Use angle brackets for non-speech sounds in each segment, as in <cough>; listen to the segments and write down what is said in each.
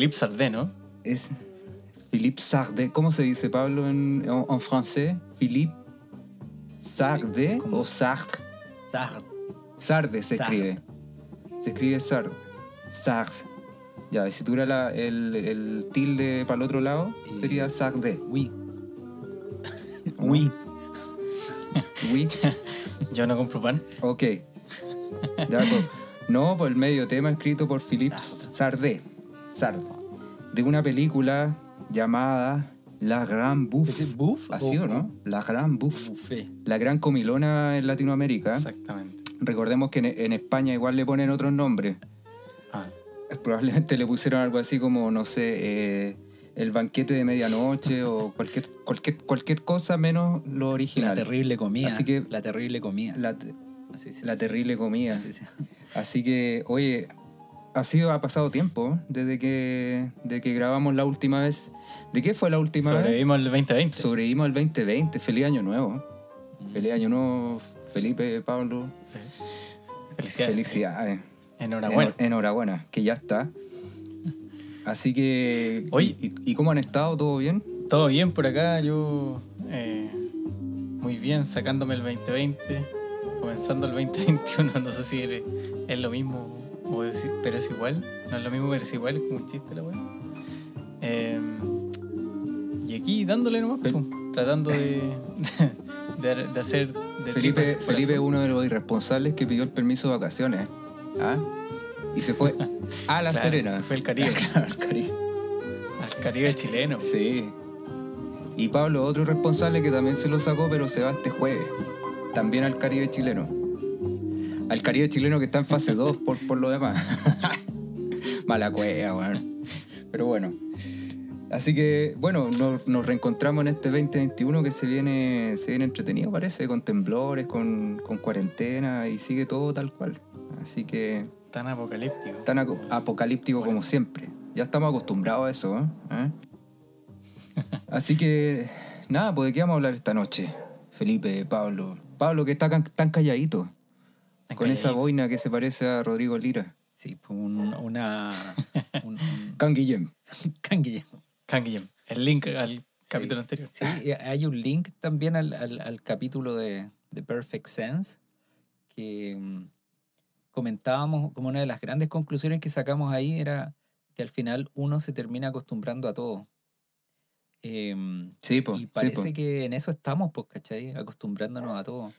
Philippe Sardé, ¿no? Es Philippe Sardé. ¿Cómo se dice, Pablo, en, en, en francés? Philippe Sardé o Sartre. Sartre. Sarde se Sarde. escribe. Se escribe Sarde. Sarde. Ya, si tuviera la- el, el tilde para el otro lado, Y- sería Sarde. Oui. <laughs> Oui. <laughs> Oui. <laughs> Yo no compro pan. Ok. Ya, pues, no, por el medio tema escrito por Philippe Sardé. Sarde. De una película llamada La Gran Bouffe. ¿Es Bouffe ¿Así o- no? La Gran Bouffe. Buffet. La Gran Comilona en Latinoamérica. Exactamente. Recordemos que en, en España igual le ponen otros nombres. Ah, Probablemente le pusieron algo así como, no sé, eh, el banquete de medianoche o <laughs> cualquier, cualquier, cualquier cosa menos lo La original. terrible comida. Así que- La terrible comida. La, te- Así la terrible comida. Así que, oye, ha sido, ha pasado tiempo desde que, de que grabamos la última vez. ¿De qué fue la última vez? sobrevivimos el 2020. Sobrevivimos al 2020. Feliz año nuevo. Feliz año nuevo, Felipe, Pablo. Felicidades. Felicidades. Enhorabuena. Enhor- enhorabuena, que ya está. Así que. Oye. ¿y, y cómo han estado? ¿Todo bien? Todo bien por acá, yo eh, muy bien, sacándome el 2020, comenzando el 2021, <laughs> no sé si es, es lo mismo, o es- pero es igual, no es lo mismo, pero es igual, es como un chiste la weá. Eh, y aquí dándole nomás, Fel- pum, tratando de, <laughs> de, de hacer... De Felipe, Felipe es uno de los irresponsables que pidió el permiso de vacaciones. ¿Ah? Y se fue a La Claro, Serena. fue el Caribe. <laughs> Claro, al Caribe. Al Caribe chileno. Sí. Y Pablo, otro irresponsable que también se lo sacó, pero se va este jueves. También al Caribe chileno. Al Caribe chileno que está en fase 2 por, por lo demás. <laughs> Mala cueva, weón. Pero bueno. Así que, bueno, nos, nos reencontramos en este 2021 que se viene, se viene entretenido, parece, con temblores, con, con cuarentena y sigue todo tal cual. Así que Tan apocalíptico. tan apocalíptico como siempre. Ya estamos acostumbrados a eso, ¿eh? ¿Eh? <laughs> Así que, nada, pues de qué vamos a hablar esta noche, Felipe, Pablo. Pablo, que está tan, calladito, con esa boina que se parece a Rodrigo Lira. Sí, pues un- una. <laughs> Un, un Can Guillem. canguillo. Kangyem. El link al capítulo anterior. Sí, hay un link también al, al- al capítulo de, de Perfect Sense que mm, comentábamos como una de las grandes conclusiones que sacamos ahí era que al final uno se termina acostumbrando a todo. Em, Sí, pues. y sí, parece po. que en eso estamos, pues, ¿cachai? Acostumbrándonos a todo.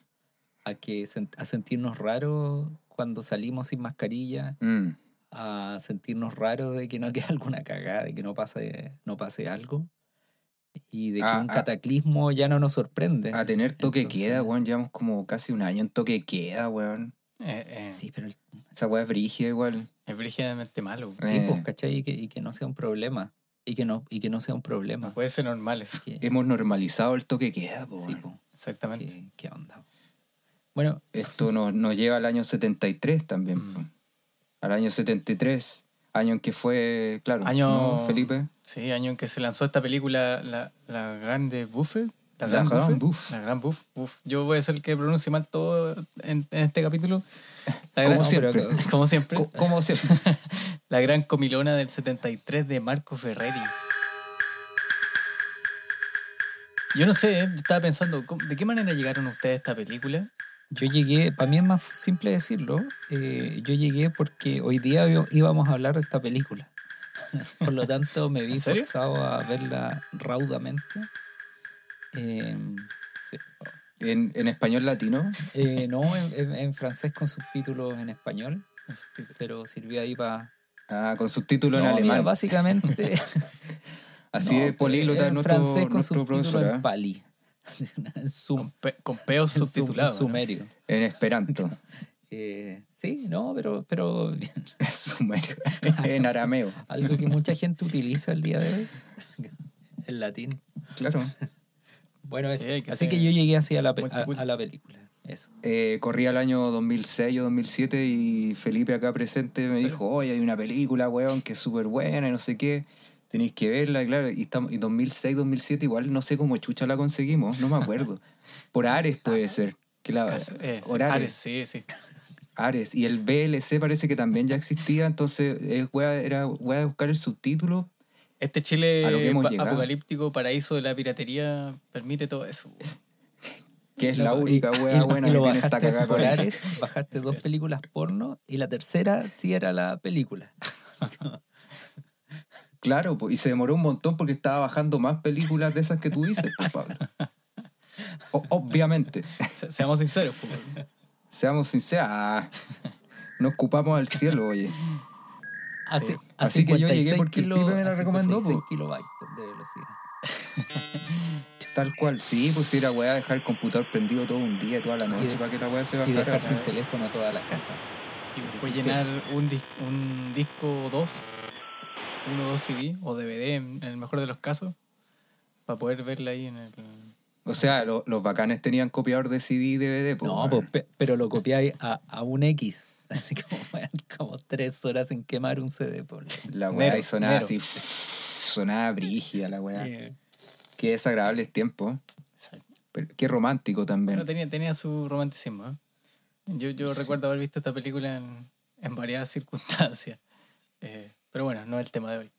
A, que, a sentirnos raros cuando salimos sin mascarilla, Mm. a sentirnos raros de que no <laughs> quede alguna cagada, de que no pase, no pase algo. Y de que A- un a- cataclismo ya no nos sorprende. A tener toque Entonces- queda, weón. Llevamos como casi un año en toque queda, weón. Eh, eh, Sí, pero el- Esa weá es brígida igual. Es brígidamente malo. sí, Eh. pues, ¿cachai? Y que, y que no sea un problema. Y que no, y que no sea un problema. No puede ser normal eso. Que- Hemos normalizado el toque queda, po, sí, pues, Exactamente. ¿qué, qué onda? Bueno, Esto nos, nos lleva al año 73 también. Mm. Al año 73. Año en que fue, claro. Año- ¿no, Felipe? Sí, año en que se lanzó esta película, La, la Grande Buffet. La Gran Buffet. Buff. La Gran Buff. Buff. Yo voy a ser el que pronuncie mal todo en, en este capítulo. La Como gran- siempre. pero- <laughs> Como siempre. Co- Como siempre. <laughs> La Gran Comilona del 73 de Marco Ferreri. Yo no sé, yo estaba pensando, ¿cómo- ¿de qué manera llegaron ustedes a esta película? Yo llegué, para mí es más simple decirlo, eh, yo llegué porque hoy día íbamos a hablar de esta película. <laughs> Por lo tanto, me vi forzado a verla raudamente. Eh, sí. En, en español latino. Eh, no, en, en- en francés con subtítulos en español, pero sirvió ahí para... Ah, con subtítulos en alemán. básicamente... <laughs> Así <laughs> no, de políglota nuestro, francés con nuestro subtítulos profesor. en pali. <laughs> en Con, pe- con peos en sum- subtitulados. en ¿no? sumerio. En esperanto. <laughs> Eh, sí, no, pero, pero bien. <laughs> Sumerio. en arameo. algo que mucha gente utiliza el día de hoy. El latín. Claro. Bueno, eso. que así que yo llegué así a la, pe- a, a la película. Eso. eh, corría el año 2006 o 2007 y Felipe acá presente me dijo, oye, hay una película, weón, que es súper buena y no sé qué. Tenéis que verla, y claro, y, estamos, y 2006, 2007 igual no sé cómo chucha la conseguimos, no me acuerdo. <laughs> Por Ares puede ser. Que la, Casi- eh, Ares. Ares, sí, sí. Ares. Y el BLC parece que también ya existía, entonces es wea- era wea de buscar el subtítulo. Este Chile A lo que hemos apocalíptico, paraíso de la piratería, permite todo eso. Que es la única y- wea buena y que lo tiene esta cagada por con Ares, bajaste <laughs> dos películas porno y la tercera sí era la película. <laughs> Claro, po, y se demoró un montón porque estaba bajando más películas de esas que tú dices, pues, Pablo. O- obviamente. Se- seamos sinceros. weón. Seamos sinceros. ah, nos ocupamos al cielo, oye. Así, Así que yo llegué porque el Pipe me la recomendó, po. kilobytes de velocidad. <laughs> Tal cual. Sí, pues si era weá dejar el computador prendido todo un día, toda la noche, Y- para que la weá se Y bajara. dejar sin teléfono toda la casa. Y después llenar un, dis- un disco 2, uno o dos CD o DVD en, el mejor de los casos, para poder verla ahí en el... O sea, lo- los bacanes tenían copiador de CD y DVD, pues. No, pues, pero lo copiáis a, a un X. <laughs> Así como, como tres horas en quemar un CD. Por La weá y sonaba Nero. así. Sonaba brígida la weá. Eh, Qué desagradables tiempos. Pero qué romántico también. Pero tenía, tenía su romanticismo. ¿eh? Yo, yo recuerdo haber visto esta película en, en varias circunstancias. <laughs> Eh, pero bueno, no es el tema de hoy.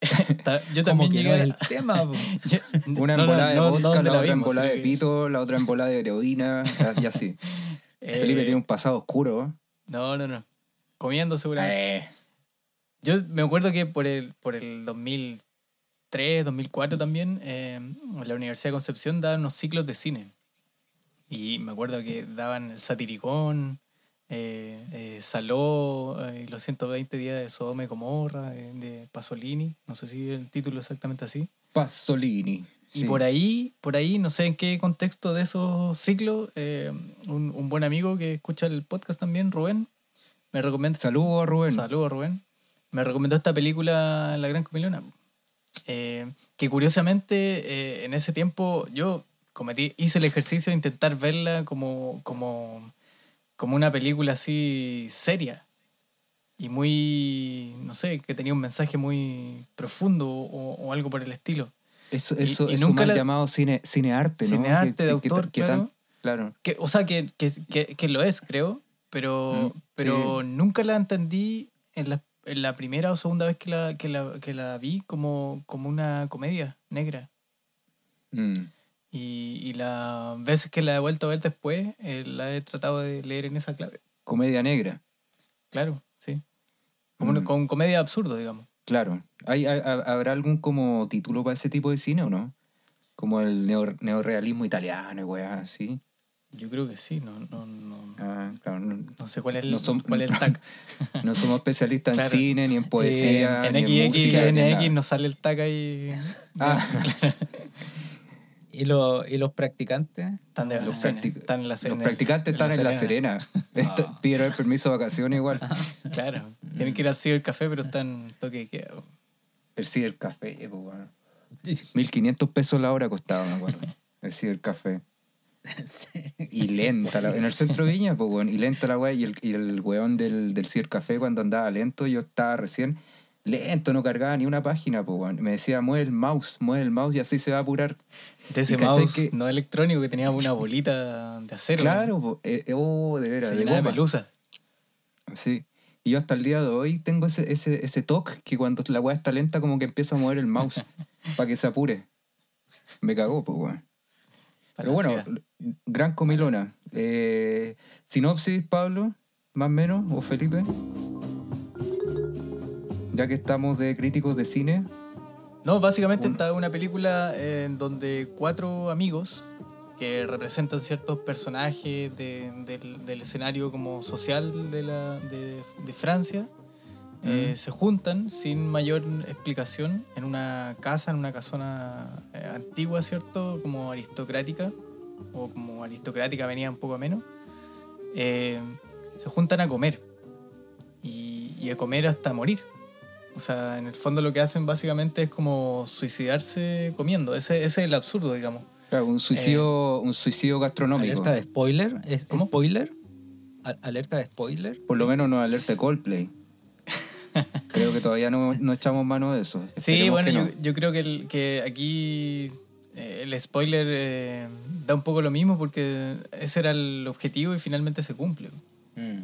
<laughs> Yo también que llegué no es el tema. <laughs> yo- Una no, no, embolada no, de vodka, la otra embolada de pito, la otra embolada de heroína, <laughs> y así. eh, Felipe tiene un pasado oscuro. No, no, no. Comiendo seguramente. Eh, Yo me acuerdo que por el, por el 2003, 2004 también, eh, en la Universidad de Concepción daban unos ciclos de cine. Y me acuerdo que daban el Satiricón, eh, eh, Saló, eh, los 120 días de Sodoma y Gomorra, de, Pasolini, no sé si el título es exactamente así. Pasolini. Y sí. por ahí, por ahí, no sé en qué contexto de esos ciclos, eh, un, un buen amigo que escucha el podcast también, Rubén, me recomienda Saludos a Rubén. Saludos, Rubén. Me recomendó esta película La Gran Comilona. eh, que curiosamente eh, en ese tiempo yo cometí, hice el ejercicio de intentar verla como, como, como una película así seria. Y muy, no sé, que tenía un mensaje muy profundo o, o algo por el estilo. Eso, Y- eso, y eso nunca mal la- llamado cine, cinearte, ¿no? Cinearte de autor, claro. claro. Que, o sea, que, que, que, que lo es, creo, pero, Mm, pero nunca la entendí en la, en la primera o segunda vez que la, que la, que la vi como, como una comedia negra. Mm. Y, y las veces que la he vuelto a ver después, eh, la he tratado de leer en esa clave. Comedia negra, Claro, sí. Como una- Mm. con comedia absurdo, digamos. claro. ¿Hay, hay- ¿Habrá algún como título para ese tipo de cine o no? Como el neo- neorrealismo italiano y weas así. Yo creo que sí, no, no, no, Ah, claro, no, no sé cuál es el, No son- cuál es el tag. <laughs> no somos especialistas Claro. en cine, ni en poesía, en ni en XX, música. en ni X nos sale el tag ahí. Ah, <laughs> <laughs> ¿Y, lo- ¿Y los practicantes? Están de los, practic- Están en la los Serena- practicantes están en La Serena. <laughs> Esto- Pidieron el permiso de vacaciones igual. <laughs> Claro. Tienen que ir al cibercafé, pero están toque de. El cibercafé, pues, weón. 1500 pesos la hora costaba, me acuerdo. El cibercafé. <laughs> Y lenta, la- en el centro de Viña, pues, weón. Y lenta la weá. Y el, y el weón del, del cibercafé, cuando andaba lento, yo estaba recién lento, no cargaba ni una página, weón. Me decía, mueve el mouse, mueve el mouse y así se va a apurar. De ese mouse que- no electrónico que tenía una <laughs> bolita de acero. Claro, po, eh, eh, oh, de veras, Se de de pelusa. Sí. Y yo hasta el día de hoy tengo ese, ese, ese toque que cuando la weá está lenta como que empiezo a mover el mouse <laughs> para que se apure. Me cagó, pues weón. Pero bueno, gran comilona. Eh, sinopsis, Pablo, más o menos, o Felipe. Ya que estamos de críticos de cine. No, básicamente Un- está una película en donde cuatro amigos que representan ciertos personajes de- del, del escenario como social de, la, de, Francia eh, se juntan sin mayor explicación en una casa, en una casona eh, antigua, ¿cierto? Como aristocrática, o como aristocrática venía un poco a menos. Eh, se juntan a comer y, y a comer hasta morir. O sea, en el fondo lo que hacen básicamente es como suicidarse comiendo. Ese, ese es el absurdo, digamos. Claro, un suicidio, un suicidio gastronómico. Alerta de spoiler. ¿Es ¿Cómo? spoiler? A- ¿Alerta de spoiler? Por lo menos no alerta de Coldplay. <laughs> Creo que todavía no, no echamos mano de eso. Sí, Esperemos bueno, que yo, no. yo creo que, el- que aquí eh, el spoiler eh, da un poco lo mismo porque ese era el objetivo y finalmente se cumple. Mm.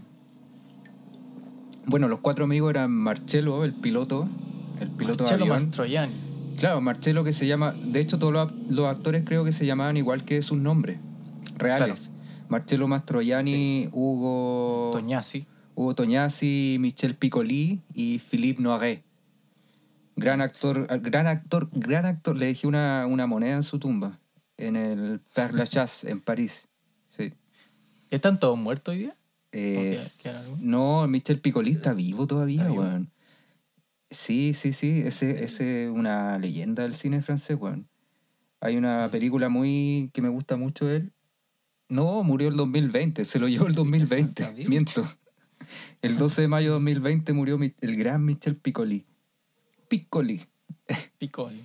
Bueno, los cuatro amigos eran Marcelo, el piloto, el piloto Marcello de avión. Mastroianni. Claro, Marcelo que se llama, de hecho todos los, los actores creo que se llamaban igual que sus nombres reales. Marcelo Mastroianni, Hugo Toñasi. Hugo Tognazzi, Michel Piccoli y Philippe Noiret. Gran actor, gran actor, gran actor. Le dejé una, una moneda en su tumba, en el Père Lachaise, en París. Sí. ¿Están todos muertos hoy día? Eh, no, Michel Piccoli está vivo todavía, ¿Está vivo? weón. Sí, sí, sí. Ese es una leyenda del cine francés, weón. Hay una película muy que me gusta mucho de él. No, murió el 2020, se lo llevó el 2020. ¿Está vivo? Miento. El 12 de mayo de 2020 murió el gran Michel Piccoli. Piccoli. Piccoli.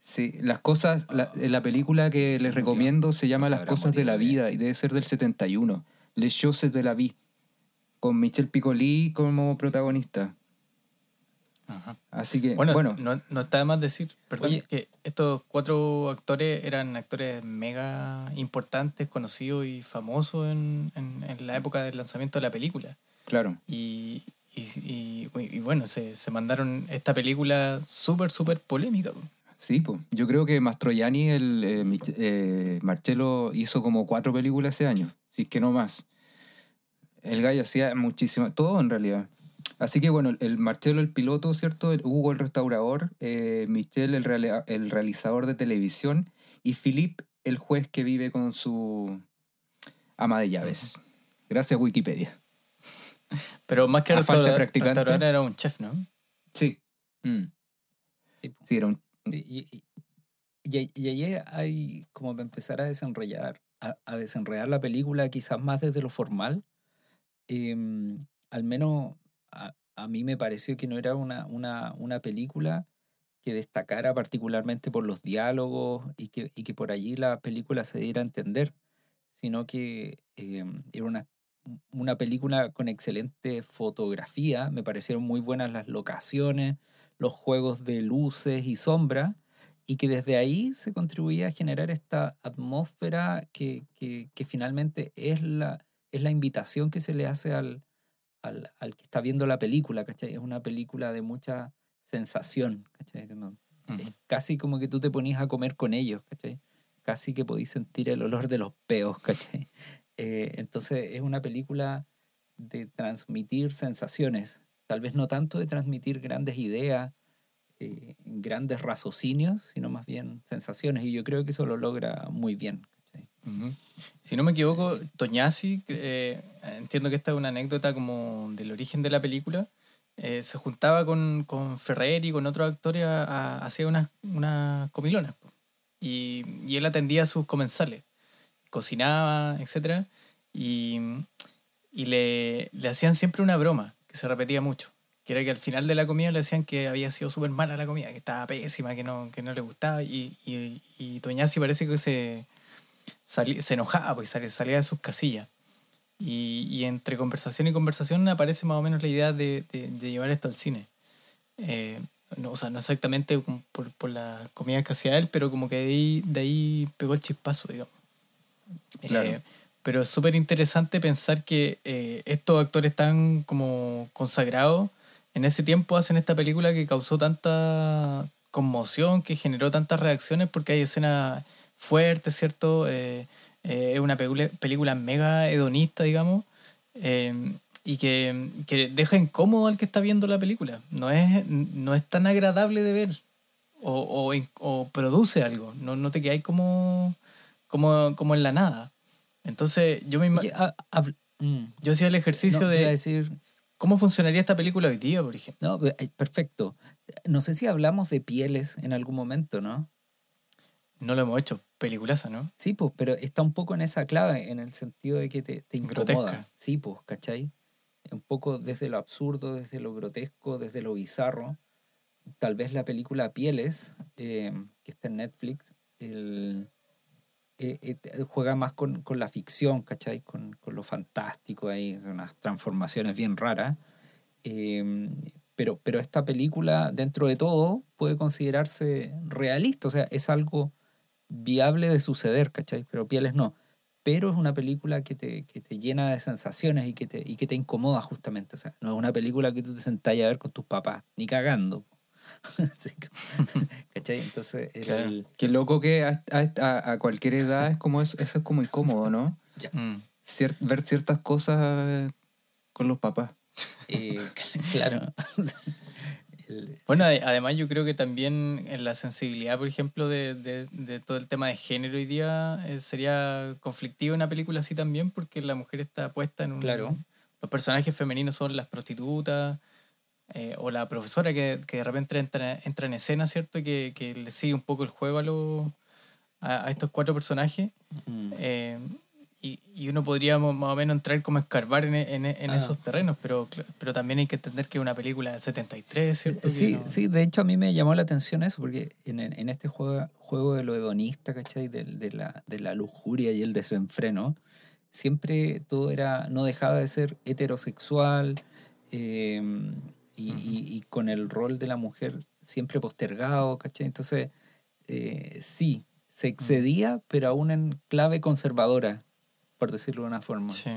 Sí, las cosas, la, la película que les recomiendo se llama Las cosas de la vida y debe ser del 71. Les choses de la vie. Con Michel Piccoli como protagonista. Ajá. Así que, Bueno, bueno, no, no está de más decir, perdón, Oye. que estos cuatro actores eran actores mega importantes, conocidos y famosos en, en- en la época del lanzamiento de la película. claro. Y, y, y- y bueno, se, se mandaron esta película súper, súper polémica. po. Sí, pues. Yo creo que Mastroianni, el eh, eh, Marcello, hizo como cuatro películas ese año, si es que no más. El gallo hacía muchísimas, todo en realidad. Así que bueno, el Marcelo el piloto, ¿cierto? El Hugo el restaurador, eh, Michel el, reale- el realizador de televisión y Philippe el juez que vive con su ama de llaves. Gracias Wikipedia. Pero más que A falta de restaurador, era un chef, ¿no? Sí. Mm. Sí, era un... Y, y, y, y ahí hay como para empezar a desenrollar, a, desenredar la película quizás más desde lo formal. Em, al menos a, a mí me pareció que no era una, una, una película que destacara particularmente por los diálogos y que, y que por allí la película se diera a entender, sino que em, era una, una película con excelente fotografía, me parecieron muy buenas las locaciones, los juegos de luces y sombras, y que desde ahí se contribuía a generar esta atmósfera que, que, que finalmente es la, es la invitación que se le hace al, al, al que está viendo la película, ¿cachai? Es una película de mucha sensación, ¿cachai? No- Es casi como que tú te ponías a comer con ellos, ¿cachai? Casi que podís sentir el olor de los peos, <laughs> ¿cachai? Eh, entonces es una película de transmitir sensaciones, tal vez no tanto de transmitir grandes ideas, eh, grandes raciocinios, sino más bien sensaciones, y yo creo que eso lo logra muy bien. Si no me equivoco, Toñasi, eh, entiendo que esta es una anécdota como del origen de la película, eh, se juntaba con, con Ferrer y con otros actores a, a- hacía unas, unas comilonas. Y, y él atendía a sus comensales, cocinaba, etc. Y, y le, le hacían siempre una broma que se repetía mucho, que era que al final de la comida le decían que había sido súper mala la comida, que estaba pésima, que no, que no le gustaba. Y, y, y Toñasi parece que se, salí- se enojaba, pues salía, salía de sus casillas. Y, y entre conversación y conversación aparece más o menos la idea de, de- de llevar esto al cine. Eh, no, o sea, no exactamente por, por la comida que hacía él, pero como que de ahí, de ahí pegó el chispazo, digamos. Claro. Eh, pero es súper interesante pensar que eh, estos actores tan como consagrados en ese tiempo hacen esta película que causó tanta conmoción, que generó tantas reacciones porque hay escenas fuertes, ¿cierto? Eh, eh, es una película, mega hedonista, digamos, eh, y que, que deja incómodo al que está viendo la película. No es, no es tan agradable de ver o, o, o produce algo, no, no te quedáis como, como, como en la nada. Entonces, yo me ima- Oye, ha- habl- mm, yo hacía el ejercicio no, de decir, cómo funcionaría esta película hoy día, por ejemplo. no, ay, perfecto. No sé si hablamos de pieles en algún momento, ¿no? No lo hemos hecho, peliculaza, ¿no? Sí, pues, pero está un poco en esa clave, en el sentido de que te, te incomoda. Grotesca. Sí, pues, ¿cachai? Un poco desde lo absurdo, desde lo grotesco, desde lo bizarro. Tal vez la película Pieles, eh, que está en Netflix, el, eh, eh, te- juega más con, con la ficción, ¿cachai? Con, con lo fantástico ahí, unas transformaciones bien raras. Eh, pero, pero esta película, dentro de todo, puede considerarse realista, o sea, es algo viable de suceder, ¿cachai? Pero Pieles no. Pero es una película que te, que te llena de sensaciones y que, te, y que te incomoda justamente. O sea, no es una película que tú te sentás a ver con tus papás, ni cagando. <laughs> <laughs> ¿Cachai? Entonces, era Claro. el- Qué loco que a, a- a cualquier edad es como eso, eso es como incómodo, ¿no? Mm. Cier- ver ciertas cosas con los papás. <laughs> eh, claro. El- Bueno, ade- además yo creo que también en la sensibilidad, por ejemplo, de, de- de todo el tema de género hoy día, eh, sería conflictivo una película así también, porque la mujer está puesta en un... Claro. Los personajes femeninos son las prostitutas, eh, o la profesora que, que de repente entra, entra en escena, ¿cierto? Que, que le sigue un poco el juego a, los a, a estos cuatro personajes. Eh, y, y uno podría más o menos entrar como a escarbar en, en- en Ah. esos terrenos, pero, pero también hay que entender que es una película del 73, ¿cierto? Que Sí, no- sí, de hecho a mí me llamó la atención eso, porque en, en este juego, juego de lo hedonista, ¿cachai? De, de la, de la lujuria y el desenfreno, siempre todo era, no dejaba de ser heterosexual eh, y, y- y con el rol de la mujer siempre postergado, ¿cachai? Entonces, eh, sí, se excedía, pero aún en clave conservadora, por decirlo de una forma. Sí.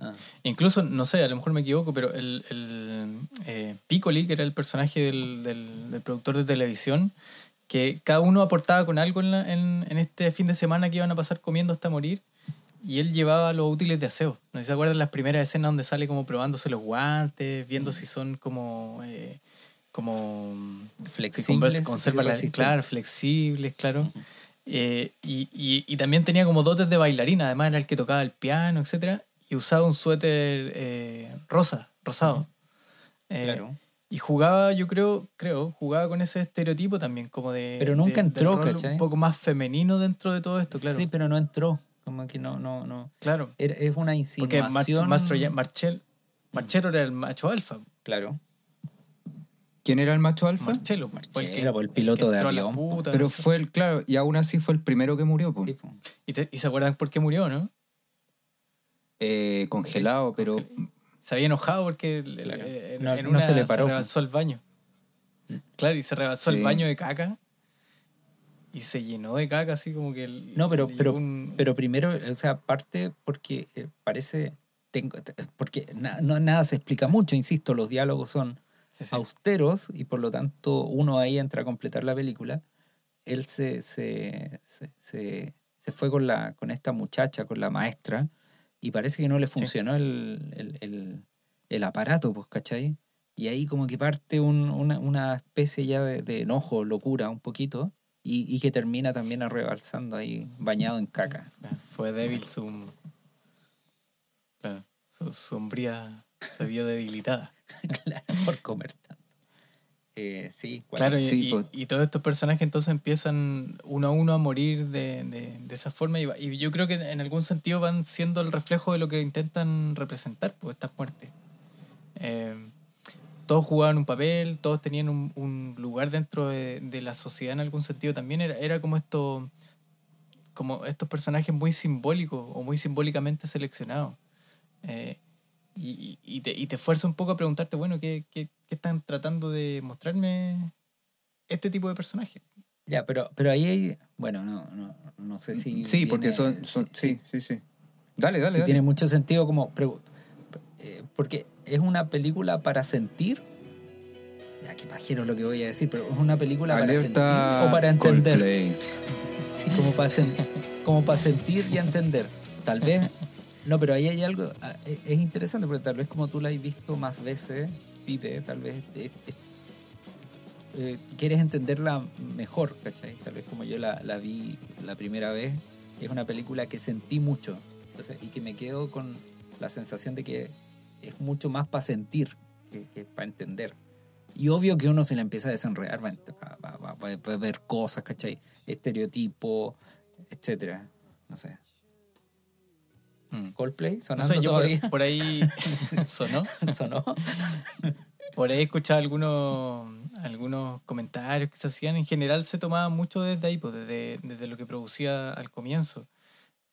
Ah, Incluso, no sé, a lo mejor me equivoco, pero el, el eh, Piccoli, que era el personaje del, del- del productor de televisión, que cada uno aportaba con algo en, la- en- en este fin de semana que iban a pasar comiendo hasta morir, y él llevaba los útiles de aseo. No sé si se acuerdan las primeras escenas donde sale como probándose los guantes, viendo si son como... eh, como si Flexibles, conserva la- claro, flexibles, claro. Eh, y, y- y también tenía como dotes de bailarina, además era el que tocaba el piano, etcétera Y usaba un suéter eh, rosa, rosado. Eh, claro. Y jugaba, yo creo, creo, jugaba con ese estereotipo también, como de. Pero nunca de- entró, ¿cachai? Un poco más femenino dentro de todo esto, claro. Sí, pero no entró. Como que no, no, no. claro. Era- es una Porque insinuación. Mastro ya- Marchel, Marchelo era el macho alfa. Claro. ¿Quién era el macho alfa? Fue Marchelo, pues, el piloto de avión, puta, Pero no sé. fue el, claro, y aún así fue el primero que murió, po. Sí, po. ¿Y, te- y se acuerdan por qué murió, no? Eh, congelado, pero Se había enojado porque Claro. en, No, en no una se le paró, pues. rebalsó el baño. Claro, y se rebalsó el baño de caca. Y se llenó de caca, así como que... el- No, pero, pero, un- pero primero, o sea, parte porque eh, parece. Tengo, porque na- no, nada se explica mucho, insisto, los diálogos son Sí, sí. austeros y por lo tanto uno ahí entra a completar la película. Él se, se, se, se, se fue con, la, con esta muchacha, con la maestra, y parece que no le funcionó el, el, el, el aparato, pues, ¿cachai? Y ahí como que parte un- una, una especie ya de, de enojo, locura, un poquito, y, y que termina también arrebalsando ahí, bañado en caca. Fue débil su... Claro, su sombría se vio debilitada. <laughs> claro, por comer tanto. Eh, sí, Claro, y, Sí, y- pues. y todos estos personajes entonces empiezan uno a uno a morir de, de- de esa forma y, va- y yo creo que en algún sentido van siendo el reflejo de lo que intentan representar, pues estas muertes. Eh, todos jugaban un papel, todos tenían un, un lugar dentro de, de la sociedad en algún sentido. También era, era como esto, como estos personajes muy simbólicos o muy simbólicamente seleccionados. Eh, y, y- te, y te fuerza un poco a preguntarte, bueno, ¿qué, qué, qué están tratando de mostrarme este tipo de personajes? Ya, pero, pero ahí hay, bueno, no, no, no sé si... sí, porque viene- son, son- sí, sí, sí. Dale, dale, sí dale. tiene mucho sentido como... eh, porque es una película para sentir... Ya, qué pajero lo que voy a decir, pero es una película para sentir o para entender. <laughs> Sí, como para, sen- como para sentir y entender. Tal vez... No, pero ahí hay algo... ah, Es es interesante porque tal vez como tú la has visto más veces, Pipe, tal vez... es- es- eh, quieres entenderla mejor, ¿cachai? Tal vez como yo la, la vi la primera vez, es una película que sentí mucho entonces, y que me quedo con la sensación de que es mucho más para sentir que, que para entender. Y obvio que uno se le empieza a desenredar, va, va- va- va- va- a ver cosas, ¿cachai? Estereotipos, etcétera. No sé. Mm. Coldplay, No sonando sé, yo todavía. por, <laughs> por ahí <laughs> sonó. Sonó. <laughs> Por ahí he escuchado algunos, algunos comentarios que se hacían, en general se tomaba mucho desde ahí, pues, desde, desde lo que producía al comienzo.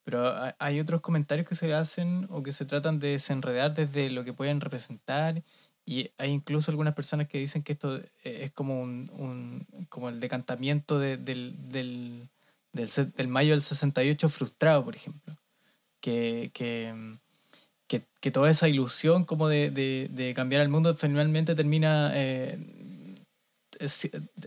Pero ha- hay otros comentarios que se hacen o que se tratan de desenredar desde lo que pueden representar. Y hay incluso algunas personas que dicen que esto eh, es como un, un- como el decantamiento de- del, del, del, del mayo del 68 frustrado, por ejemplo. Que, que, que, que toda esa ilusión como de, de, de cambiar el mundo finalmente termina, eh,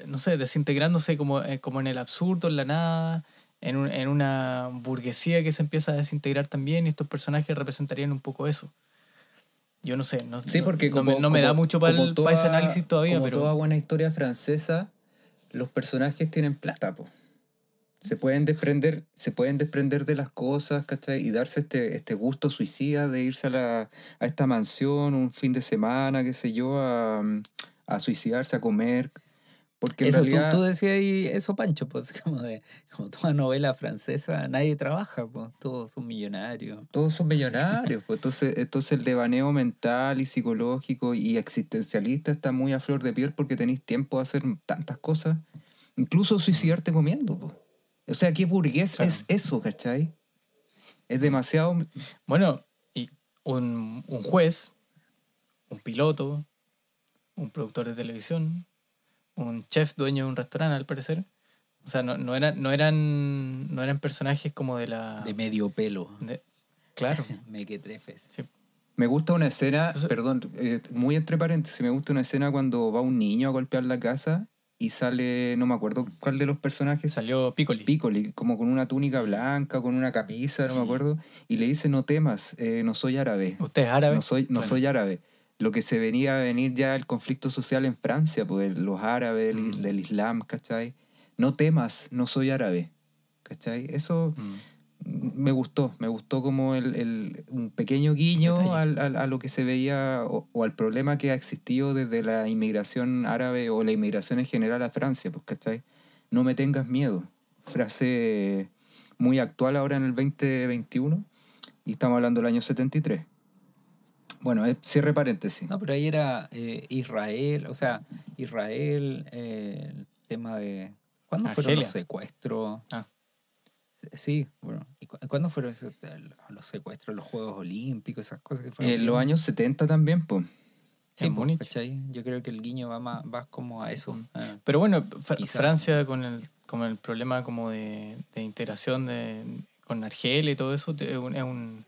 no sé, desintegrándose como, eh, como en el absurdo, en la nada, en, un- en una burguesía que se empieza a desintegrar también y estos personajes representarían un poco eso. Yo no sé, no, Sí, no- porque no, como, me, no me da mucho para el, para ese toda- análisis todavía, como pero... toda buena historia francesa, los personajes tienen plata, po. Se pueden desprender, se pueden desprender de las cosas, ¿cachai? Y darse este, este gusto suicida de irse a, la, a esta mansión un fin de semana, qué sé yo, a, a suicidarse, a comer. Porque Eso, tú, realidad... tú decías ahí eso, Pancho, pues <laughs> como de como toda novela francesa, nadie trabaja, pues todos son millonarios. todos son millonarios. pues, entonces, entonces el devaneo mental y psicológico y existencialista está muy a flor de piel porque tenéis tiempo de hacer tantas cosas. Incluso suicidarte comiendo. po. O sea, ¿qué burgués Claro. es eso, cachai? Es demasiado... Bueno, y un, un juez, un piloto, un productor de televisión, un chef dueño de un restaurante, al parecer. O sea, no, no, eran, no, eran, no eran personajes como de la... De medio pelo. de- claro. <laughs> Mequetrefes. sí. Me gusta una escena, Entonces- perdón, eh, muy entre paréntesis, me gusta una escena cuando va un niño a golpear la casa y sale, no me acuerdo cuál de los personajes, Salió Piccoli. Piccoli, como con una túnica blanca, con una camisa, no me acuerdo, y le dice, no temas, eh, no soy árabe. ¿Usted es árabe? No soy, no Bueno, soy árabe. Lo que se venía a venir ya el conflicto social en Francia, pues los árabes, Mm. del, del Islam, ¿cachai? No temas, no soy árabe. ¿Cachai? Eso mm. me gustó, me gustó como el, el- un pequeño guiño al, al- a lo que se veía o, o al problema que ha existido desde la inmigración árabe o la inmigración en general a Francia, pues, ¿cachai? No me tengas miedo. Frase muy actual ahora en el 2021 y estamos hablando del año 73. Bueno, eh, cierre paréntesis. No, pero ahí era eh, Israel, o sea, Israel, eh, el tema de... ¿Cuándo fueron los secuestros? Ah. Sí, bueno. ¿Y cu- cuándo fueron esos- los secuestros, los Juegos Olímpicos, esas cosas que fueron? En los años 70 también, pues. Sí, pues. ¿cachai? Yo creo que el guiño va más, va como a eso. Ah. Pero bueno, Quizá. Francia con el, con el problema como de, de integración de, con Argelia y todo eso, es, un, es, un-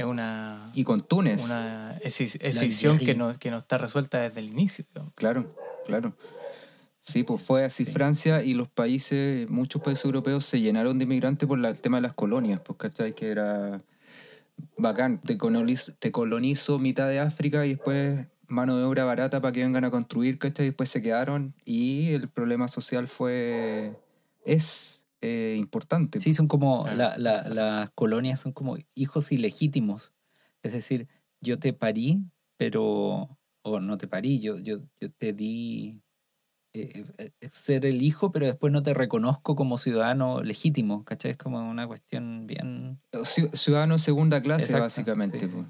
es una, Y con Túnez. una escisión que no, que no está resuelta desde el inicio. digamos. Claro, claro. Sí, pues fue así Francia y los países, muchos países europeos se llenaron de inmigrantes por la- el tema de las colonias, pues, ¿cachai? Que era bacán, te, coloniz- te colonizo mitad de África y después mano de obra barata para que vengan a construir, ¿cachai? Y después se quedaron y el problema social fue, es eh, importante. Sí, son como, Claro. la- la- las colonias son como hijos ilegítimos. Es decir, yo te parí, pero, o no te parí, yo, yo, yo te di eh, eh, ser el hijo, pero después no te reconozco como ciudadano legítimo, ¿cachai? Es como una cuestión bien... Ci- Ciudadano segunda clase, Exacto, básicamente. sí, sí.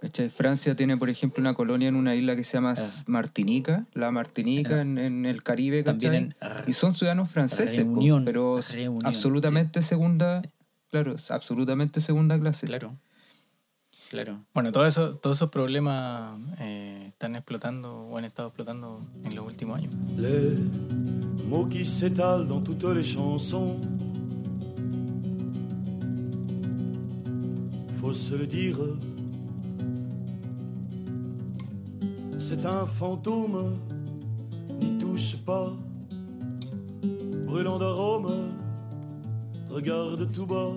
¿Cachai? Francia tiene, por ejemplo, una colonia en una isla que se llama Ah. Martinica, la Martinica en, en el Caribe, También Y son ciudadanos franceses, po, pero Reunión, absolutamente segunda, claro, absolutamente segunda clase. Claro. Claro. Bueno, todo eso, todos esos problemas eh, están explotando o han estado explotando en los últimos años. Les mots qui s'étalent dans toutes les chansons. Faut se le dire. C'est un fantôme, n'y touche pas. Brûlant d'arôme, regarde tout bas.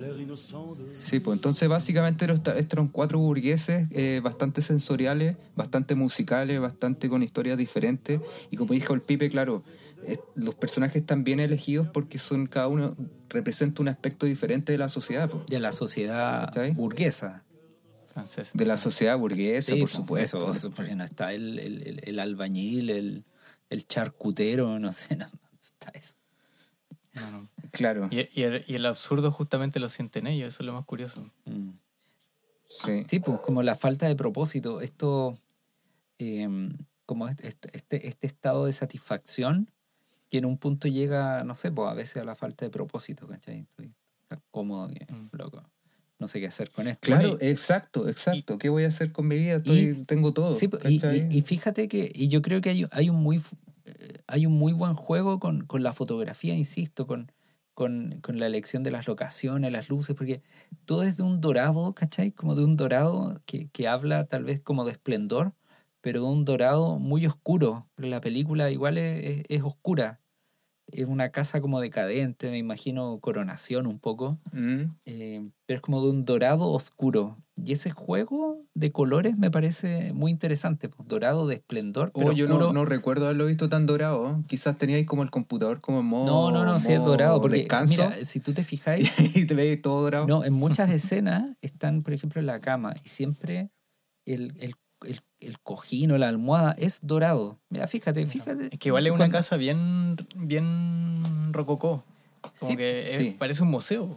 L'air innocent de. Sí, pues entonces básicamente estos eran cuatro burgueses eh, bastante sensoriales, bastante musicales, bastante con historias diferentes. Y como dijo el Pipe, claro, eh, los personajes están bien elegidos porque son cada uno representa un aspecto diferente de la sociedad, pues. De la sociedad burguesa. Franceses. de la sociedad burguesa, Sí, por po, supuesto. Eso, eso, porque no está el, el, el- el albañil, el, el charcutero, no sé, <laughs> no, no está eso. No, no. Claro, Y, y el, y el absurdo justamente lo sienten ellos, eso es lo más curioso. Mm. sí. Sí, pues como la falta de propósito. Esto, eh, como este, este, este estado de satisfacción que en un punto llega, no sé, pues a veces a la falta de propósito, ¿cachai? Estoy tan cómodo que, Mm. loco, no sé qué hacer con esto. Claro, Y- exacto, exacto. ¿Qué voy a hacer con mi vida? Estoy, tengo todo. Sí, y, ¿cachai? y- y fíjate que y yo creo que hay, hay un muy eh, hay un muy buen juego con, con la fotografía, insisto, con, con, con la elección de las locaciones, las luces, porque todo es de un dorado, ¿cachai? Como de un dorado que, que habla tal vez como de esplendor, pero de un dorado muy oscuro. Pero la película igual es, es- es oscura. Es una casa como decadente, me imagino coronación un poco Mm. eh, pero es como de un dorado oscuro. Y ese juego de colores me parece muy interesante. pues, dorado de esplendor, pero Oh, yo no, no recuerdo haberlo visto tan dorado. Quizás teníais como el computador como en modo. no, no, no, sí es modo dorado. Porque, descanso. mira, si tú te <laughs> fijáis, y te veis todo dorado. no, en muchas <laughs> escenas están, por ejemplo, en la cama y siempre el, el, el, el cojín o la almohada es dorado. Mira, fíjate, fíjate. Es que igual es una cuando- casa bien, bien rococó. Como Sí, que es- sí. parece un museo.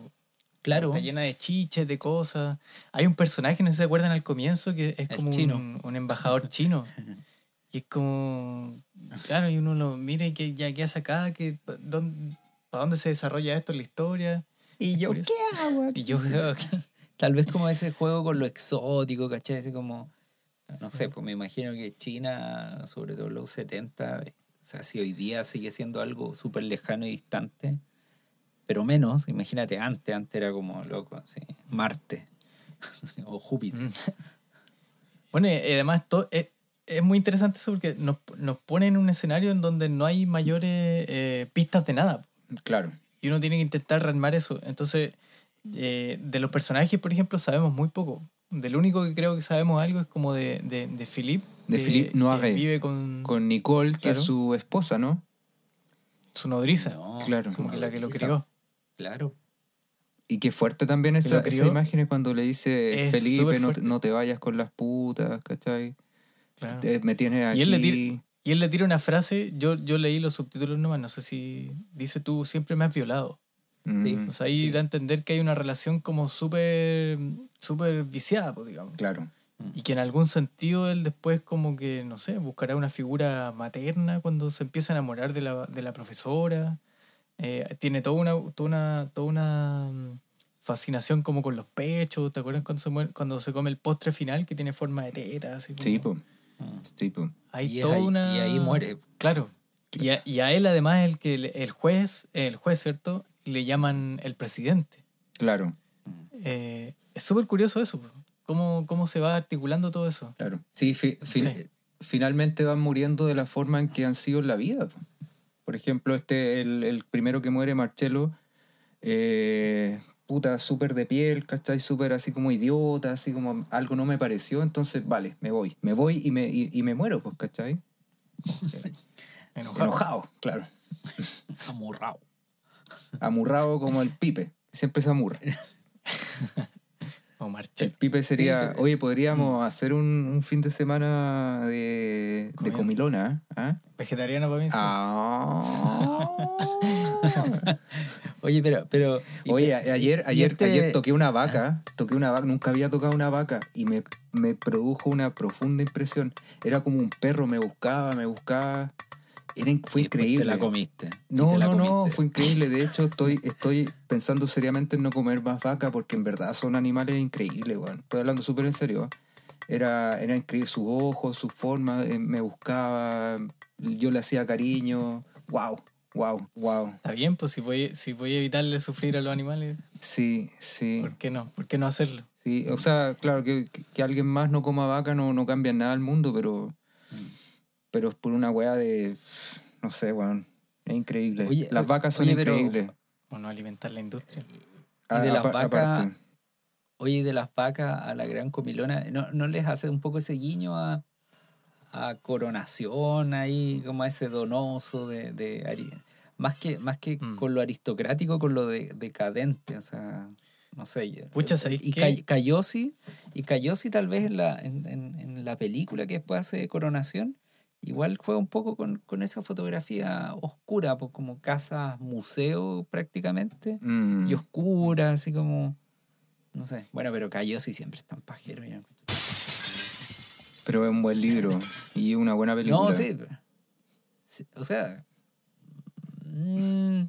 Claro. Está llena de chiches, de cosas. Hay un personaje, no sé si se acuerdan al comienzo, que es El como chino. Un, un embajador <laughs> chino. y es como. Claro, y uno lo mira y que ya qué hace acá, que, dónde- ¿para dónde se desarrolla esto en la historia? Y yo. ¿qué hago? <laughs> Y yo <laughs> creo que. Tal vez como ese juego con lo exótico, ¿cachai? Así como, no sé, pues me imagino que China, sobre todo los 70, o sea, si hoy día sigue siendo algo súper lejano y distante, pero menos, imagínate antes, antes era como, loco, así, Marte <laughs> o Júpiter. Mm. Bueno, y además to- es, es muy interesante eso porque nos, nos pone en un escenario en donde no hay mayores eh, pistas de nada. Claro. Y uno tiene que intentar rearmar eso. Entonces, eh, de los personajes, por ejemplo, sabemos muy poco. Del único que creo que sabemos algo es como de, de, de Philippe. De que- Philippe que Noiret. vive con, Con Nicole, que Claro. es su esposa, ¿no? su nodriza. No, Claro. como que la que lo crió. Claro. Y qué fuerte también Que esa, esa imagen es cuando le dice Es Felipe, no, no te vayas con las putas, ¿cachai? Claro. Me tienes aquí. Y él le tira- Y él le tira una frase, yo, yo leí los subtítulos nomás, no sé si dice tú siempre me has violado. Mm, Sí. O sea, ahí Sí. da a entender que hay una relación como súper súper viciada, pues, digamos. Claro. Y que en algún sentido él después como que, no sé, buscará una figura materna cuando se empieza a enamorar de la, de la profesora. Eh, tiene toda una, toda una, toda una mm, fascinación como con los pechos. ¿Te acuerdas cuando se, muere- cuando se come el postre final que tiene forma de teta? Así como- Sí, pues. Sí. Hay Y toda ahí- una... y ahí muere. Claro. Y a, y a él además el que el juez, el juez, ¿cierto? Le llaman el presidente. Claro, Eh, es súper curioso eso, cómo, cómo se va articulando todo eso. claro. Sí, fi- fin- Sí. finalmente van muriendo de la forma en que han sido en la vida. po. Por ejemplo, este, el, el primero que muere, Marcelo, eh, puta, súper de piel, ¿cachai? Súper así como idiota, así como algo no me pareció, entonces, vale, me voy. Me voy y me, y, y me muero, pues, ¿cachai? <laughs> Enojado. Enojado, claro. Amurrado. Amurrado como el pipe, siempre se amurra. <laughs> O El pipe sería, oye, podríamos hacer un, un fin de semana de, de comilona, ¿ah? Vegetariano para mí. sí. Ah. <laughs> Oye, pero... pero Oye, te- ayer, ayer, este- ayer toqué una vaca, toqué una vaca, nunca había tocado una vaca y me, me produjo una profunda impresión. Era como un perro, me buscaba, me buscaba. Era, in- fue increíble. Te la comiste. No, te la no, no, fue increíble. De hecho, estoy, estoy pensando seriamente en no comer más vaca porque en verdad son animales increíbles, weón. Estoy hablando súper en serio. Era, era increíble sus ojos, su forma, eh, me buscaba, yo le hacía cariño. Wow, wow, wow. Está bien, pues si voy, si voy a evitarle sufrir a los animales, Sí, sí. ¿por qué no? ¿Por qué no hacerlo? Sí, o sea, claro, que, que alguien más no coma vaca no, no cambia nada al mundo, pero. Pero es por una weá de. No sé, weón. Es increíble. Oye, Las vacas son oye, pero- increíbles. O no alimentar la industria. Y de A- las vacas. Oye, de las vacas a la gran comilona, ¿no, no les hace un poco ese guiño a, a coronación ahí, como a ese donoso de... de más que, más que Mm. con lo aristocrático, con lo de, decadente, o sea, no sé. Pucha, ¿sabéis y qué? Cay- Cayosi, y Cayosi tal vez en la, en, en- en la película que después hace de coronación, igual juega un poco con, con esa fotografía oscura, pues como casa museo prácticamente Mm. y oscura, así como. No sé. Bueno, pero Cayosi siempre es tan pajero. Pero es un buen libro <laughs> y una buena película. No, sí. Sí, O sea, mm,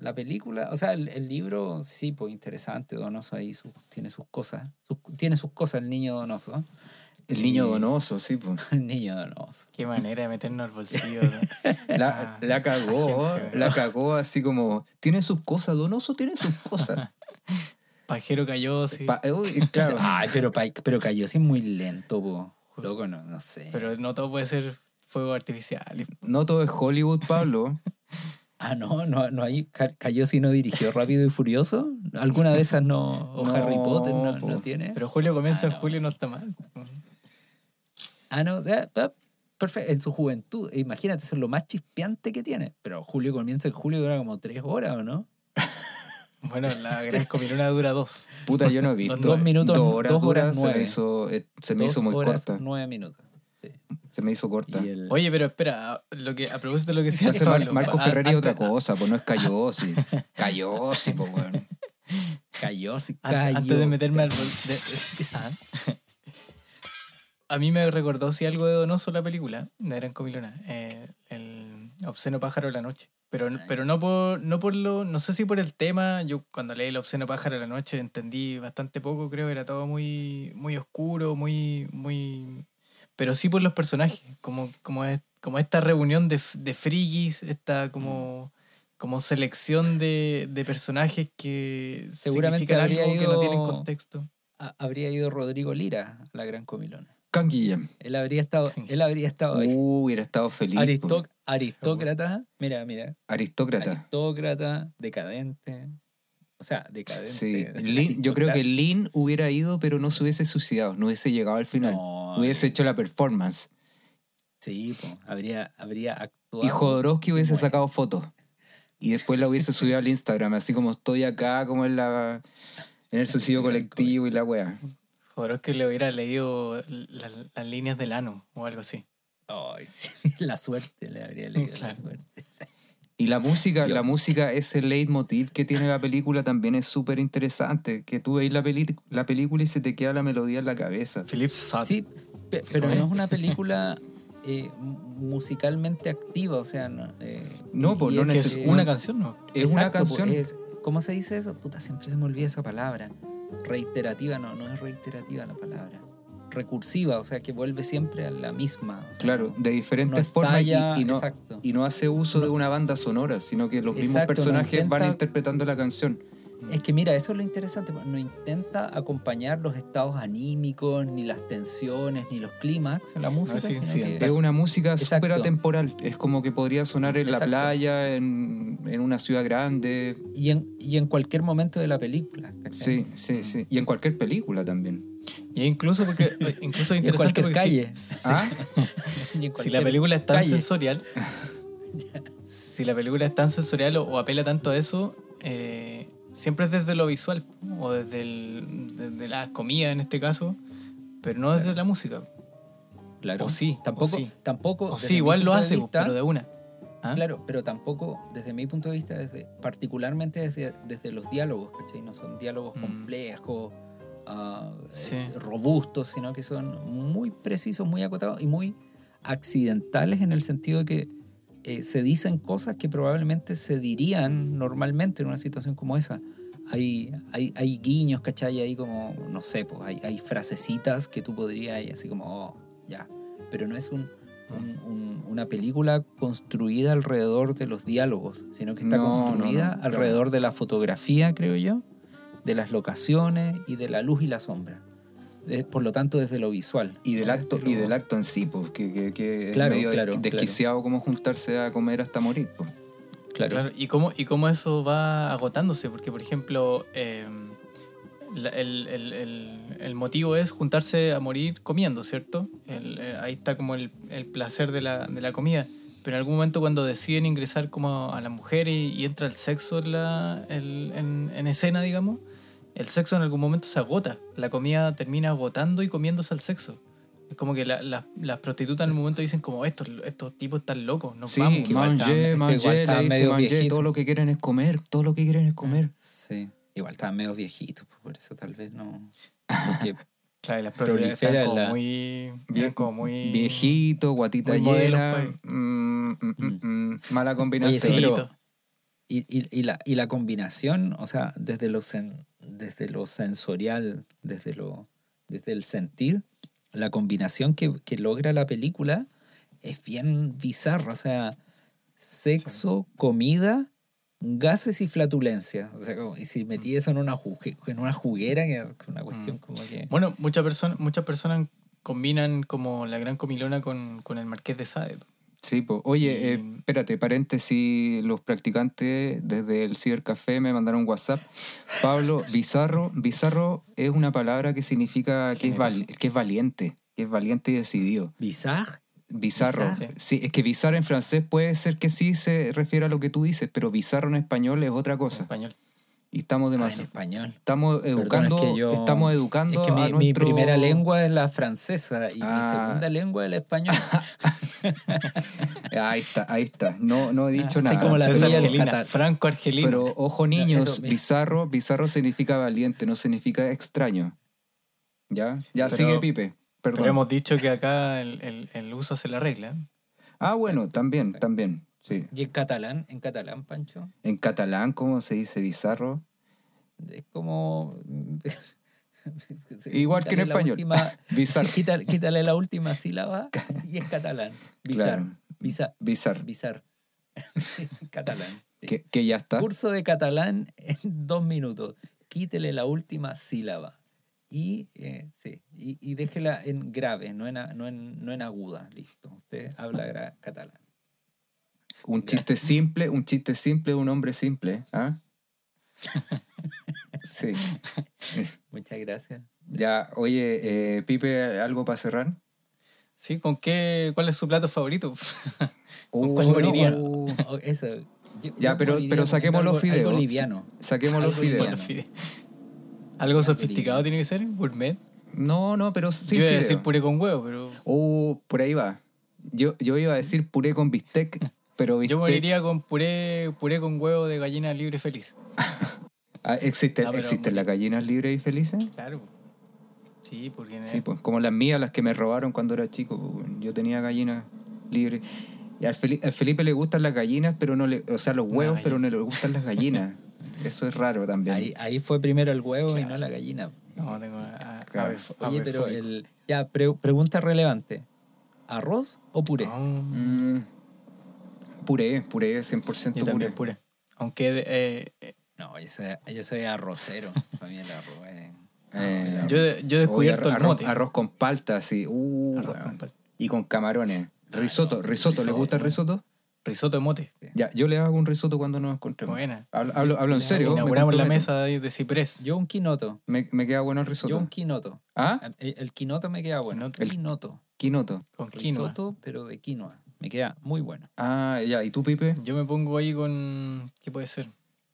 la película, o sea, el, el libro, sí, pues interesante, Donoso ahí sus- tiene sus cosas. sus- tiene sus cosas el niño Donoso. El niño donoso, sí, pues. <laughs> El niño Donoso. Qué manera de meternos al bolsillo. <laughs> ¿no? La, Ah, la cagó, la cagó así como, tiene sus cosas, donoso tiene sus cosas. <laughs> Pajero cayó, sí. Pa- uy, claro. Ay, pero, pa- pero cayó así muy lento, po. Loco, no, no sé. Pero no todo puede ser fuego artificial. No todo es Hollywood, Pablo. Ah, no, no, no hay. ca- Cayó si no dirigió Rápido y Furioso. ¿Alguna de esas no? ¿O No, Harry Potter no, tiene? Pero Julio comienza Ah, en no. julio no está mal. Ah, no, o sea, pa- perfecto. En su juventud, imagínate, eso es lo más chispeante que tiene. Pero Julio comienza en julio, dura como tres horas, ¿o no? <laughs> Bueno, la <laughs> gran comilona dura dos. Puta, yo no he <laughs> visto. Dos minutos, Dos horas dos horas se me hizo, eh, se me Dos hizo muy horas, corta. nueve minutos. Sí. Se me hizo corta. El- Oye, pero espera, lo que, a propósito de lo que decía Pablo, Marco a- Ferreri es otra cosa, pues no es Cayosi. Cayosi, pues bueno. cayó, sí, An- cayó. Antes de meterme al... de- de- ah. A mí me recordó sí algo de Donoso la película, de Gran Comilona, eh, el obsceno pájaro de la noche. Pero, pero no por no por lo no sé si por el tema yo cuando leí el obsceno pájaro de la noche entendí bastante poco creo era todo muy muy oscuro muy muy pero sí por los personajes como como es como esta reunión de, de frikis esta como como selección de, de personajes que Seguramente significan habría algo que no tienen ido- contexto Ha- Habría ido Rodrigo Lira a la Gran Comilona. Canguilla. Él habría estado, él habría estado ahí. Uh, hubiera estado feliz. Aristó- po. aristócrata, mira, mira, Aristócrata. aristócrata, decadente. O sea, decadente. Sí, <laughs> Lin- yo creo que Lin hubiera ido, pero no se hubiese suicidado, no hubiese llegado al final. No, hubiese hecho la performance. Sí, po, habría, habría actuado. Y Jodorowsky hubiese sacado fotos. Y después la hubiese <laughs> subido al Instagram, así como estoy acá, como en la en el suicidio colectivo y la wea. Joder, que le hubiera leído la- las líneas del ano o algo así Ay, sí, <laughs> la suerte, le habría <laughs> leído Claro. la suerte. Y la música, Yo- la música, ese leitmotiv que tiene la película también es súper interesante. Que tú veis la, peli- la película y se te queda la melodía en la cabeza. Philip Sutton Sí, pe- pero no es una <laughs> película eh, musicalmente activa, o sea, no, eh, No, pues, no es necesita- una canción no Es una Exacto, po, canción. es- ¿Cómo se dice eso? Puta, siempre se me olvida esa palabra. Reiterativa, no, no es reiterativa la palabra. Recursiva, o sea, que vuelve siempre a la misma. o sea, Claro, de diferentes formas y- no, y no hace uso de una banda sonora, sino que los mismos no personajes van interpretando la canción. Es que mira, eso es lo interesante. pues, No intenta acompañar los estados anímicos, ni las tensiones, ni los clímax en la música. es que- Es una música súper atemporal. Es como que podría sonar en Exacto. la playa, en, en una ciudad grande. y, en, y en cualquier momento de la película. ¿cachai? Sí, sí, sí. Y en cualquier película también. y incluso porque <laughs> eh, incluso es Y en interesante cualquier porque calle. si- <laughs> ¿Ah? Y en si la cualquier película es tan calle. sensorial <laughs> si la película es tan sensorial o, o apela tanto a eso eh, siempre es desde lo visual o desde, el, desde la comida en este caso pero no desde la música Claro. O sí, Tampoco, o sí. tampoco. o sí igual lo hace vista- pero de una ¿Ah? Claro, pero tampoco, desde mi punto de vista, desde, particularmente desde, desde los diálogos, ¿cachai? No son diálogos Mm. complejos, ah, Sí. eh, robustos, sino que son muy precisos, muy acotados y muy accidentales en el sentido de que eh, se dicen cosas que probablemente se dirían normalmente en una situación como esa. Hay, hay, hay guiños, ¿cachai? Hay como, no sé, pues hay, hay frasecitas que tú podrías, así como, oh, ya. Pero no es un, un- un- una película construida alrededor de los diálogos, sino que está No, no, construida no, alrededor de la fotografía, creo yo, de las locaciones y de la luz y la sombra. Eh, por lo tanto, desde lo visual. Y del acto, y del acto en sí, pues, que, que, que Claro, es medio claro, des- desquiciado como juntarse a comer hasta morir. Pues. Claro. Claro, y cómo, y cómo eso va agotándose, porque por ejemplo, eh, la- el, el- el- el motivo es juntarse a morir comiendo, ¿cierto? El- eh, ahí está como el, el placer de la, de la comida. Pero en algún momento cuando deciden ingresar como a la mujer y, y entra el sexo en, la, el- en, en escena, digamos, el sexo en algún momento se agota. La comida termina agotando y comiéndose al sexo. Es como que la- la- las prostitutas en un momento dicen como estos, estos tipos están locos, nos Sí, vamos. igual mangé, estaban- este igual mangé, le medio mangé, todo lo que quieren es comer, todo lo que quieren es comer. Sí, igual estaban medio viejitos, pues, por eso tal vez no. Porque <laughs> Claro, y las Prolifera están como la- muy... Bien- como muy... Viejito, guatita llena. pues. mm, mm, mm, mm, mala Oye, combinación. sí, pero-. Y, y, y la, y la combinación, o sea, desde lo, sen- desde lo sensorial, desde, lo, desde el sentir, la combinación que, que logra la película es bien bizarra. O sea, sexo, comida, gases y flatulencia. O sea, como- y si metí eso en una, jugue- en una juguera, que es una cuestión Mm. como que... Bueno, muchas personas muchas personas combinan como la gran comilona con, con el Marqués de Sade. Sí, pues. Oye, eh, espérate, paréntesis, los practicantes desde el cibercafé me mandaron un WhatsApp. Pablo, bizarro, bizarro es una palabra que significa que es, val- que es valiente, que es valiente y decidido. Bizarre. Bizarro. Bizarro. Sí, es que bizarro en francés puede ser que sí se refiere a lo que tú dices, pero bizarro en español es otra En cosa. español. Y estamos Ah, en demasiado. español. Estamos Perdón, educando, es que yo- estamos educando Es que mi, a mi nuestro... primera lengua es la francesa y Ah. mi segunda lengua es el español. <laughs> Ahí está, ahí está. No, no he dicho Así nada. como la Argelina. Franco Argelino. Pero ojo niños, mismo. bizarro, bizarro significa valiente, no significa extraño. ¿Ya? Ya Pero- sigue Pipe. Perdón. Pero hemos dicho que acá el, el, el uso se la regla. Ah, bueno, también, también. Sí. Y en catalán, en catalán, Pancho, En catalán, ¿cómo se dice bizarro? es como... <laughs> Igual que en español. última- <laughs> Bizarro. quítale, quítale la última sílaba <laughs> y es catalán. Bizar. Claro. Bizar. Bizarro. Bizar. catalán. Que, que ya está. Curso de catalán en dos minutos. Quítele la última sílaba. Y, eh, sí, y, y déjela en grave, no en, no, en, no en aguda. Listo. Usted habla catalán. Un chiste simple, un chiste simple un hombre simple. ¿ah? <laughs> Sí. Muchas gracias. Ya, oye, eh, Pipe, ¿algo para cerrar? ¿Sí? ¿Con qué? ¿Cuál es su plato favorito? <laughs> Uh, cuál moriría? uh. Oh, eso. Yo- Ya, yo pero, pero saquemos los fideos. Algo liviano. Saquemos los fideos. ¿Algo sofisticado tiene que ser? ¿Gourmet? No, no, pero sin Yo iba a decir puré con huevo, pero Uh, por ahí va. Yo, yo iba a decir puré con bistec, pero yo moriría con puré, puré con huevo de gallina libre feliz. <laughs> Ah, ¿Existen, No, pero ¿existen muy- las gallinas libres y felices? Claro. Sí, porque Sí, pues como las mías, las que me robaron cuando era chico. pues, Yo tenía gallinas libres. Y al, Feli- al Felipe le gustan las gallinas, pero no le... O sea, los huevos, pero no le gustan las gallinas. <laughs> Eso es raro también. Ahí, ahí fue primero el huevo y no la gallina. No, tengo a, a- Claro. ave- Oye, pero el, ya, pre- pregunta relevante. ¿Arroz o puré? Mm, puré, puré, 100% yo puré. puré. Aunque eh, eh, No, yo soy, yo soy arrocero. Para mí el arroz es... Eh, yo, yo he descubierto el arroz, mote. arroz con palta, así. Uh, Arroz weón. con palta. Y con camarones. Risotto, risotto. ¿Le risotto, gusta el risotto? Risotto de mote. Ya, yo le hago un risotto cuando nos encontremos. Buena. Hablo, hablo, hablo en serio. me Inauguramos la comprometo. mesa de, de ciprés. Yo un quinoto. Me, me queda bueno el risotto. Yo un quinoto. ¿Ah? El, el quinoto me queda bueno. Quinoto. El quinoto. Quinoto. con quinoa. Risotto, pero de quinoa. Me queda muy bueno. Ah, ya. ¿Y tú, Pipe? Yo me pongo ahí con. ¿Qué puede ser?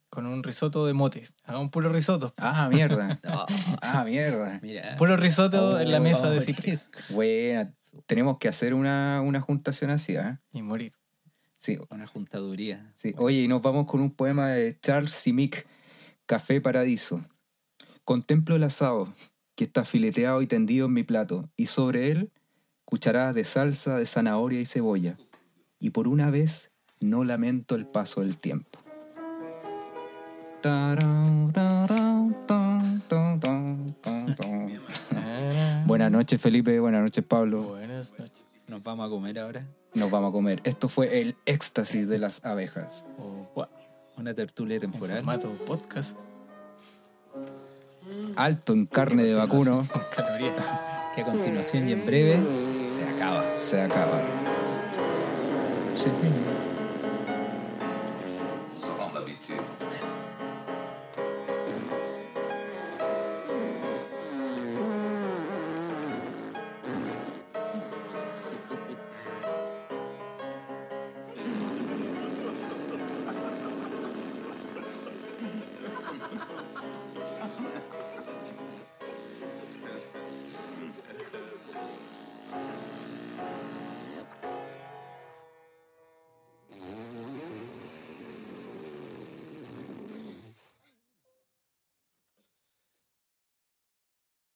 Con un risotto de mote. Hagamos puro risotto. Ah, mierda. <laughs> ah, mierda. Mira. Puro risotto en la Oh, mesa de ciprés. Buena. Tenemos que hacer una, una juntación así, ¿ah? Y morir. Sí, Una juntaduría. sí. Oye, y nos vamos con un poema de Charles Simic, Café Paradiso. Contemplo el asado, que está fileteado y tendido en mi plato, y sobre él cucharadas de salsa, de zanahoria y cebolla. Y por una vez no lamento el paso del tiempo. <laughs> Buenas noches, Felipe. Buenas noches, Pablo. Buenas noches. Nos vamos a comer ahora. Nos vamos a comer. Esto fue el éxtasis de las abejas. O, gua- Una tertulia en temporal. formato podcast. Alto en carne de vacuno. Con calorías. Que a continuación y en breve se acaba. Se acaba. Se finió.